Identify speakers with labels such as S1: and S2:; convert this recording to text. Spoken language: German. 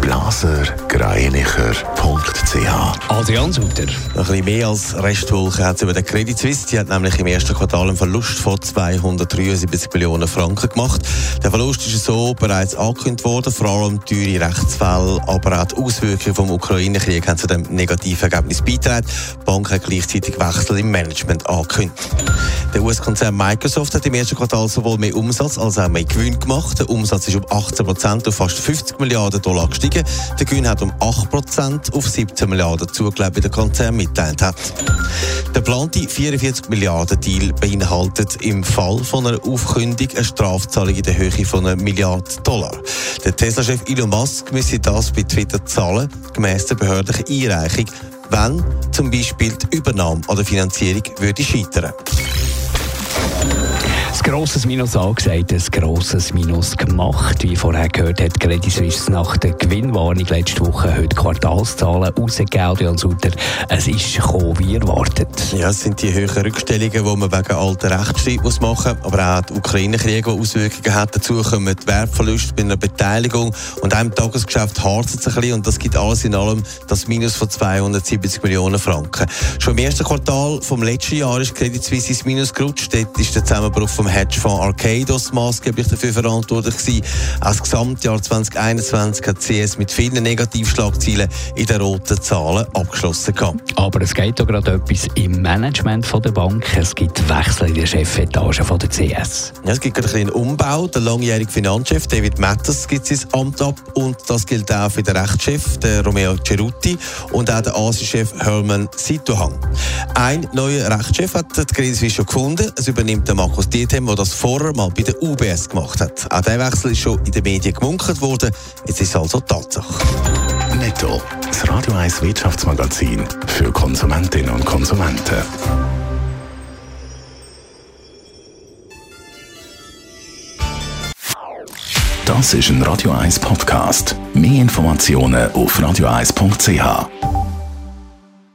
S1: blasergreinicher.ch
S2: Adrian Sutter.
S3: Ein bisschen mehr als Restwolke hat es über den Credit Suisse. Die hat nämlich im ersten Quartal einen Verlust von 273 Millionen Franken gemacht. Der Verlust ist so bereits angekündigt worden, vor allem teure Rechtsfälle, aber auch die Auswirkungen vom Ukraine-Krieg haben zu dem negativen Ergebnis beigetragen. Die Bank hat gleichzeitig Wechsel im Management angekündigt. Der US-Konzern Microsoft hat im ersten Quartal sowohl mehr Umsatz als auch mehr Gewinn gemacht. Der Umsatz ist um 18 Prozent auf fast 50 Milliarden Dollar gestiegen gestiegen. Der Gewinn hat um 8% auf 17 Milliarden zugelegt, wie der Konzern mitteilt hat. Der geplante 44 Milliarden Deal beinhaltet im Fall von einer Aufkündigung eine Strafzahlung in der Höhe von einer Milliarde Dollar. Der Tesla-Chef Elon Musk müsse das bei Twitter zahlen, gemäss der behördlichen Einreichung, wenn zum Beispiel die Übernahme an der Finanzierung würde scheitern
S2: grosses Minus angesagt, ein grosses Minus gemacht. Wie vorher gehört hat Credit Suisse nach der Gewinnwarnung letzte Woche heute Quartalszahlen rausgegeben. Und Sutter, es ist gekommen, wie erwartet.
S3: Ja, es sind die höheren Rückstellungen, die man wegen alter Rechtsstreit machen muss, aber auch der Ukraine-Krieg, der Auswirkungen hat. Dazu kommen die Wertverluste bei einer Beteiligung und einem Tagesgeschäft harzt es ein bisschen und das gibt alles in allem das Minus von 270 Millionen Franken. Schon im ersten Quartal vom letzten Jahr ist Credit Suisse ins Minus gerutscht. Dort ist der Zusammenbruch vom Hedgefonds Arcados maßgeblich dafür verantwortlich gewesen. Auch das Gesamtjahr 2021 hat CS mit vielen Negativschlagzielen in den roten Zahlen abgeschlossen. Gehabt.
S2: Aber es geht doch gerade etwas im Management von der Bank. Es gibt Wechsel in der Chefetage von der CS.
S3: Ja, es gibt gerade einen Umbau. Der langjährige Finanzchef David Matters gibt sein Amt ab und das gilt auch für den Rechtschef, der Romeo Cerutti und auch der Asienchef Herman Situhang. Ein neuer Rechtschef hat die Credit schon gefunden. Es übernimmt der Markus Diethem der das vorher mal bei der UBS gemacht hat. Auch der Wechsel ist schon in den Medien gemunkelt worden. Jetzt ist es also Tatsache.
S1: Netto, das Radio 1 Wirtschaftsmagazin für Konsumentinnen und Konsumenten. Das ist ein Radio 1 Podcast. Mehr Informationen auf radio1.ch.